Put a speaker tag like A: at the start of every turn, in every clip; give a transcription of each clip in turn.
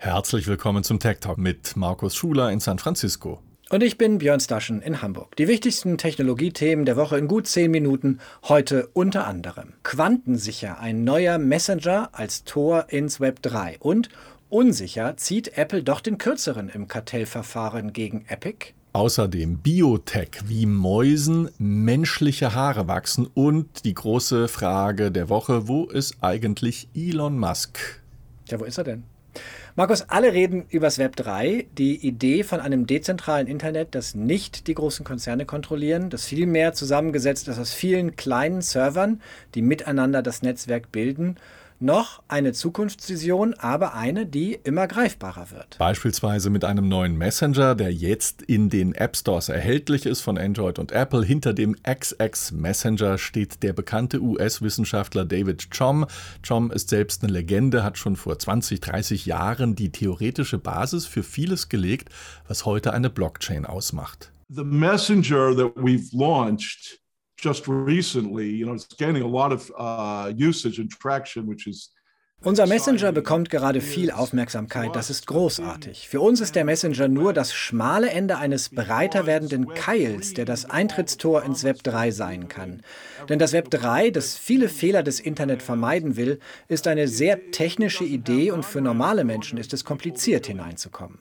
A: Herzlich willkommen zum Tech Talk mit Markus Schuler in San Francisco.
B: Und ich bin Björn Staschen in Hamburg. Die wichtigsten Technologiethemen der Woche in gut zehn Minuten. Heute unter anderem Quantensicher, ein neuer Messenger als Tor ins Web 3. Und unsicher zieht Apple doch den kürzeren im Kartellverfahren gegen Epic.
A: Außerdem Biotech, wie Mäusen menschliche Haare wachsen und die große Frage der Woche, wo ist eigentlich Elon Musk?
B: Ja, wo ist er denn? Markus, alle reden übers Web 3, die Idee von einem dezentralen Internet, das nicht die großen Konzerne kontrollieren, das vielmehr zusammengesetzt ist aus vielen kleinen Servern, die miteinander das Netzwerk bilden noch eine Zukunftsvision, aber eine, die immer greifbarer wird.
A: Beispielsweise mit einem neuen Messenger, der jetzt in den App Stores erhältlich ist von Android und Apple. Hinter dem XX Messenger steht der bekannte US-Wissenschaftler David Chom. Chom ist selbst eine Legende, hat schon vor 20, 30 Jahren die theoretische Basis für vieles gelegt, was heute eine Blockchain ausmacht.
C: The messenger that we've launched just recently, you know, it's gaining a lot of uh, usage and traction, which is
B: unser Messenger bekommt gerade viel Aufmerksamkeit, das ist großartig. Für uns ist der Messenger nur das schmale Ende eines breiter werdenden Keils, der das Eintrittstor ins Web 3 sein kann. Denn das Web 3, das viele Fehler des Internet vermeiden will, ist eine sehr technische Idee und für normale Menschen ist es kompliziert hineinzukommen.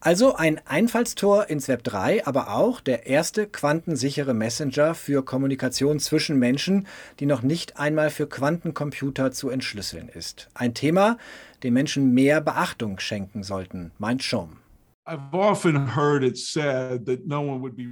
B: Also ein Einfallstor ins Web 3, aber auch der erste quantensichere Messenger für Kommunikation Kommunikation zwischen Menschen, die noch nicht einmal für Quantencomputer zu entschlüsseln ist. Ein Thema, dem Menschen mehr Beachtung schenken sollten, meint Schom.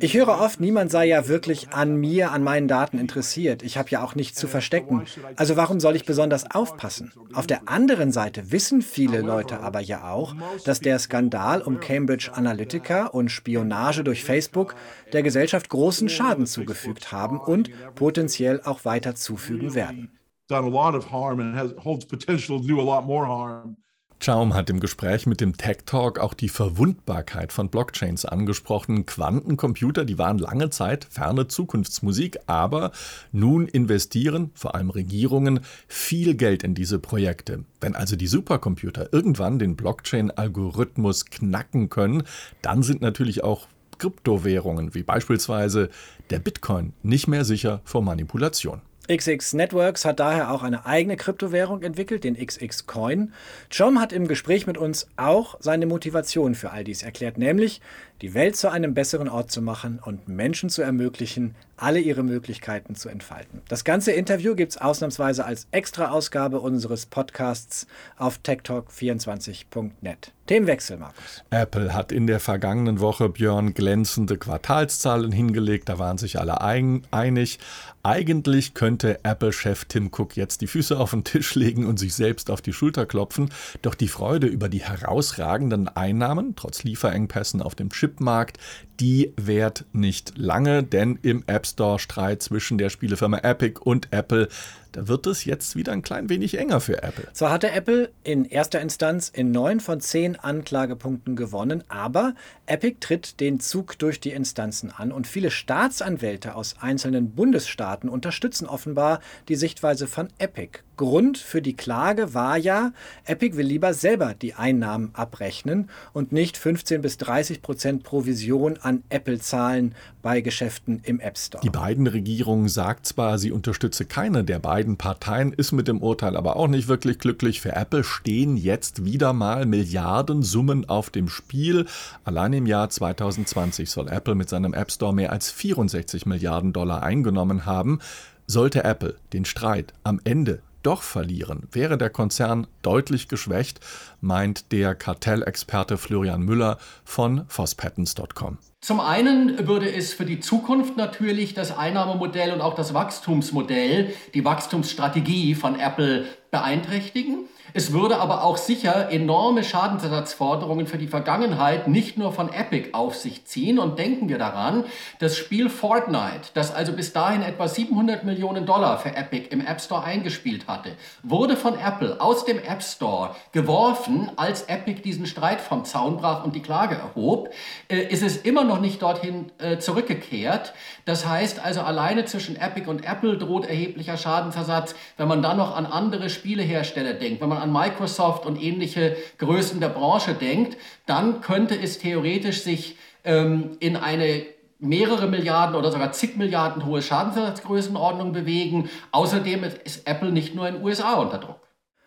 B: Ich höre oft, niemand sei ja wirklich an mir, an meinen Daten interessiert. Ich habe ja auch nichts zu verstecken. Also warum soll ich besonders aufpassen? Auf der anderen Seite wissen viele Leute aber ja auch, dass der Skandal um Cambridge Analytica und Spionage durch Facebook der Gesellschaft großen Schaden zugefügt haben und potenziell auch weiter zufügen werden. Done a lot of harm and has, holds potential to do a lot more harm.
A: Schaum hat im Gespräch mit dem Tech Talk auch die Verwundbarkeit von Blockchains angesprochen. Quantencomputer, die waren lange Zeit ferne Zukunftsmusik, aber nun investieren vor allem Regierungen viel Geld in diese Projekte. Wenn also die Supercomputer irgendwann den Blockchain-Algorithmus knacken können, dann sind natürlich auch Kryptowährungen wie beispielsweise der Bitcoin nicht mehr sicher vor Manipulation.
B: XX Networks hat daher auch eine eigene Kryptowährung entwickelt, den XX Coin. John hat im Gespräch mit uns auch seine Motivation für all dies erklärt, nämlich die Welt zu einem besseren Ort zu machen und Menschen zu ermöglichen, alle ihre Möglichkeiten zu entfalten. Das ganze Interview gibt es ausnahmsweise als Extra-Ausgabe unseres Podcasts auf techtalk24.net. Themenwechsel, Markus.
A: Apple hat in der vergangenen Woche Björn glänzende Quartalszahlen hingelegt, da waren sich alle ein einig. Eigentlich könnte Apple-Chef Tim Cook jetzt die Füße auf den Tisch legen und sich selbst auf die Schulter klopfen, doch die Freude über die herausragenden Einnahmen, trotz Lieferengpässen auf dem Chipmarkt, die währt nicht lange, denn im App Store Streit zwischen der Spielefirma Epic und Apple da wird es jetzt wieder ein klein wenig enger für Apple.
B: Zwar hatte Apple in erster Instanz in neun von zehn Anklagepunkten gewonnen, aber Epic tritt den Zug durch die Instanzen an und viele Staatsanwälte aus einzelnen Bundesstaaten unterstützen offenbar die Sichtweise von Epic. Grund für die Klage war ja, Epic will lieber selber die Einnahmen abrechnen und nicht 15 bis 30 Prozent Provision an Apple zahlen bei Geschäften im App Store.
A: Die beiden Regierungen sagt zwar, sie unterstütze keine der beiden Parteien ist mit dem Urteil aber auch nicht wirklich glücklich. Für Apple stehen jetzt wieder mal Milliardensummen auf dem Spiel. Allein im Jahr 2020 soll Apple mit seinem App Store mehr als 64 Milliarden Dollar eingenommen haben. Sollte Apple den Streit am Ende doch verlieren, wäre der Konzern deutlich geschwächt, meint der Kartellexperte Florian Müller von fosspatents.com.
D: Zum einen würde es für die Zukunft natürlich das Einnahmemodell und auch das Wachstumsmodell, die Wachstumsstrategie von Apple beeinträchtigen. Es würde aber auch sicher enorme Schadensersatzforderungen für die Vergangenheit nicht nur von Epic auf sich ziehen. Und denken wir daran, das Spiel Fortnite, das also bis dahin etwa 700 Millionen Dollar für Epic im App Store eingespielt hatte, wurde von Apple aus dem App Store geworfen, als Epic diesen Streit vom Zaun brach und die Klage erhob. Äh, ist es immer noch nicht dorthin äh, zurückgekehrt. Das heißt also, alleine zwischen Epic und Apple droht erheblicher Schadensersatz, wenn man dann noch an andere Spielehersteller denkt, wenn man an Microsoft und ähnliche Größen der Branche denkt, dann könnte es theoretisch sich ähm, in eine mehrere Milliarden oder sogar zig Milliarden hohe Schadensersatzgrößenordnung bewegen. Außerdem ist Apple nicht nur in den USA unter Druck.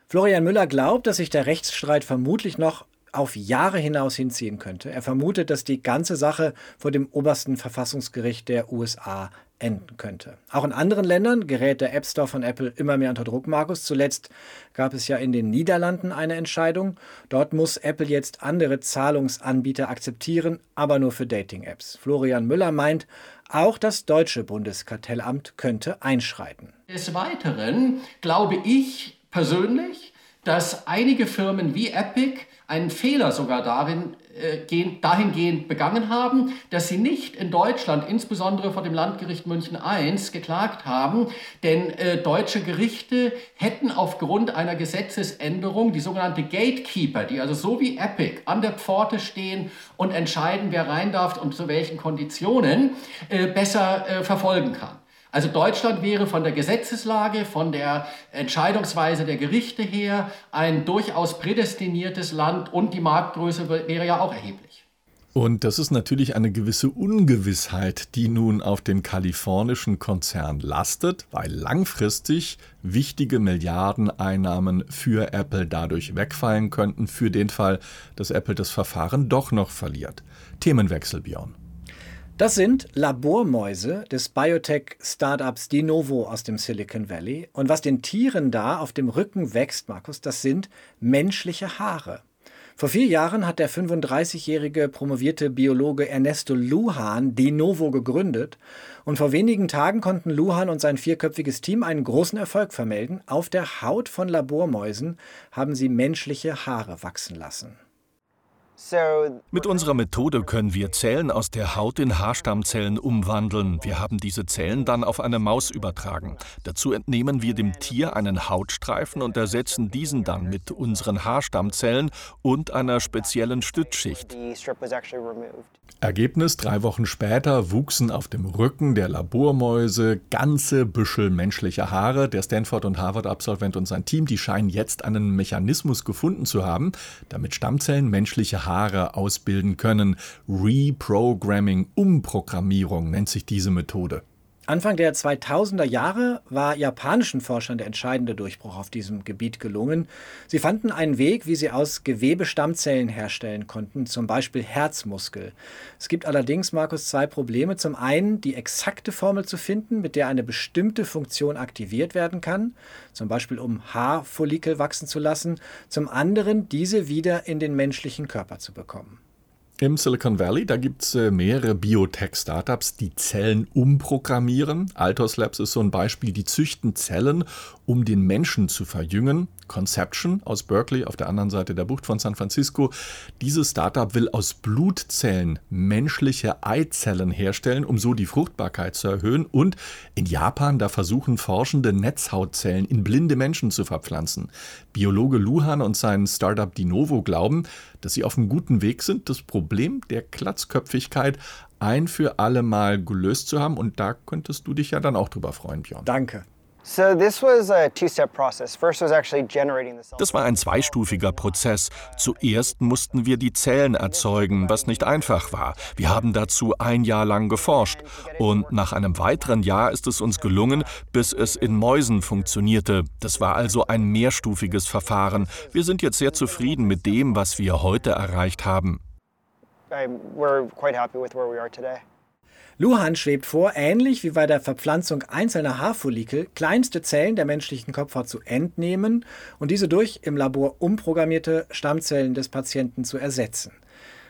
B: Florian Müller glaubt, dass sich der Rechtsstreit vermutlich noch auf Jahre hinaus hinziehen könnte. Er vermutet, dass die ganze Sache vor dem obersten Verfassungsgericht der USA enden könnte. Auch in anderen Ländern gerät der App Store von Apple immer mehr unter Druck, Markus. Zuletzt gab es ja in den Niederlanden eine Entscheidung. Dort muss Apple jetzt andere Zahlungsanbieter akzeptieren, aber nur für Dating-Apps. Florian Müller meint, auch das deutsche Bundeskartellamt könnte einschreiten.
D: Des Weiteren glaube ich persönlich, dass einige Firmen wie Epic einen Fehler sogar darin, äh, dahingehend begangen haben, dass sie nicht in Deutschland, insbesondere vor dem Landgericht München I, geklagt haben, denn äh, deutsche Gerichte hätten aufgrund einer Gesetzesänderung die sogenannte Gatekeeper, die also so wie Epic an der Pforte stehen und entscheiden, wer rein darf und zu welchen Konditionen, äh, besser äh, verfolgen kann. Also Deutschland wäre von der Gesetzeslage, von der Entscheidungsweise der Gerichte her ein durchaus prädestiniertes Land und die Marktgröße wäre ja auch erheblich.
A: Und das ist natürlich eine gewisse Ungewissheit, die nun auf dem kalifornischen Konzern lastet, weil langfristig wichtige Milliardeneinnahmen für Apple dadurch wegfallen könnten, für den Fall, dass Apple das Verfahren doch noch verliert. Themenwechsel, Björn.
B: Das sind Labormäuse des Biotech-Startups Denovo aus dem Silicon Valley. Und was den Tieren da auf dem Rücken wächst, Markus, das sind menschliche Haare. Vor vier Jahren hat der 35-jährige promovierte Biologe Ernesto Lujan Denovo gegründet. Und vor wenigen Tagen konnten Lujan und sein vierköpfiges Team einen großen Erfolg vermelden. Auf der Haut von Labormäusen haben sie menschliche Haare wachsen lassen.
E: Mit unserer Methode können wir Zellen aus der Haut in Haarstammzellen umwandeln. Wir haben diese Zellen dann auf eine Maus übertragen. Dazu entnehmen wir dem Tier einen Hautstreifen und ersetzen diesen dann mit unseren Haarstammzellen und einer speziellen Stützschicht.
A: Ergebnis: Drei Wochen später wuchsen auf dem Rücken der Labormäuse ganze Büschel menschlicher Haare. Der Stanford- und Harvard-Absolvent und sein Team, die scheinen jetzt einen Mechanismus gefunden zu haben, damit Stammzellen menschliche Haare ausbilden können. Reprogramming, Umprogrammierung nennt sich diese Methode.
B: Anfang der 2000er Jahre war japanischen Forschern der entscheidende Durchbruch auf diesem Gebiet gelungen. Sie fanden einen Weg, wie sie aus Gewebe Stammzellen herstellen konnten, zum Beispiel Herzmuskel. Es gibt allerdings, Markus, zwei Probleme. Zum einen die exakte Formel zu finden, mit der eine bestimmte Funktion aktiviert werden kann, zum Beispiel um Haarfollikel wachsen zu lassen. Zum anderen diese wieder in den menschlichen Körper zu bekommen.
A: Im Silicon Valley, da gibt es äh, mehrere Biotech-Startups, die Zellen umprogrammieren. Altos Labs ist so ein Beispiel, die züchten Zellen, um den Menschen zu verjüngen. Conception aus Berkeley auf der anderen Seite der Bucht von San Francisco. Dieses Startup will aus Blutzellen menschliche Eizellen herstellen, um so die Fruchtbarkeit zu erhöhen. Und in Japan, da versuchen Forschende Netzhautzellen in blinde Menschen zu verpflanzen. Biologe Luhan und sein Startup Dinovo glauben, dass sie auf einem guten Weg sind, das Problem der Klatzköpfigkeit ein für alle Mal gelöst zu haben. Und da könntest du dich ja dann auch drüber freuen, Björn.
B: Danke.
E: Das war ein zweistufiger Prozess. Zuerst mussten wir die Zellen erzeugen, was nicht einfach war. Wir haben dazu ein Jahr lang geforscht. Und nach einem weiteren Jahr ist es uns gelungen, bis es in Mäusen funktionierte. Das war also ein mehrstufiges Verfahren. Wir sind jetzt sehr zufrieden mit dem, was wir heute erreicht haben. We're quite happy with where we are today.
B: Luhan schwebt vor, ähnlich wie bei der Verpflanzung einzelner Haarfollikel, kleinste Zellen der menschlichen Kopfhaut zu entnehmen und diese durch im Labor umprogrammierte Stammzellen des Patienten zu ersetzen.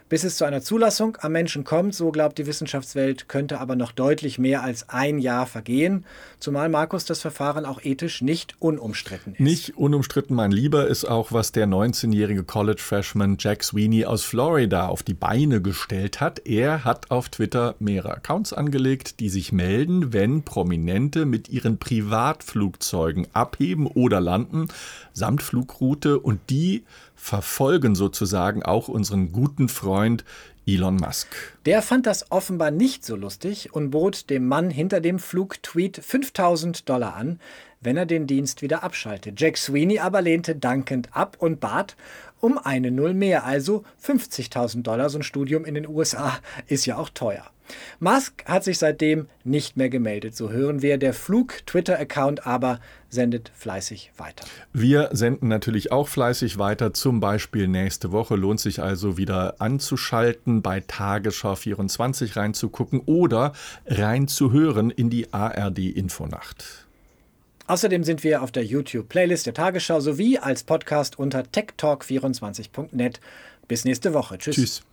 B: Bis es zu einer Zulassung am Menschen kommt, so glaubt die Wissenschaftswelt, könnte aber noch deutlich mehr als ein Jahr vergehen, zumal Markus das Verfahren auch ethisch nicht unumstritten ist.
A: Nicht unumstritten, mein Lieber, ist auch, was der 19-jährige College-Freshman Jack Sweeney aus Florida auf die Beine gestellt hat. Er hat auf Twitter mehrere Accounts angelegt, die sich melden, wenn Prominente mit ihren Privatflugzeugen abheben oder landen, samt Flugroute und die verfolgen sozusagen auch unseren guten Freund Elon Musk.
B: Der fand das offenbar nicht so lustig und bot dem Mann hinter dem Flugtweet 5000 Dollar an, wenn er den Dienst wieder abschalte. Jack Sweeney aber lehnte dankend ab und bat um eine Null mehr, also 50.000 Dollar. So ein Studium in den USA ist ja auch teuer. Musk hat sich seitdem nicht mehr gemeldet. So hören wir. Der Flug-Twitter-Account aber sendet fleißig weiter.
A: Wir senden natürlich auch fleißig weiter, zum Beispiel nächste Woche. Lohnt sich also wieder anzuschalten, bei Tagesschau 24 reinzugucken oder reinzuhören in die ARD-Infonacht.
B: Außerdem sind wir auf der YouTube-Playlist der Tagesschau sowie als Podcast unter techtalk24.net. Bis nächste Woche. Tschüss. Tschüss.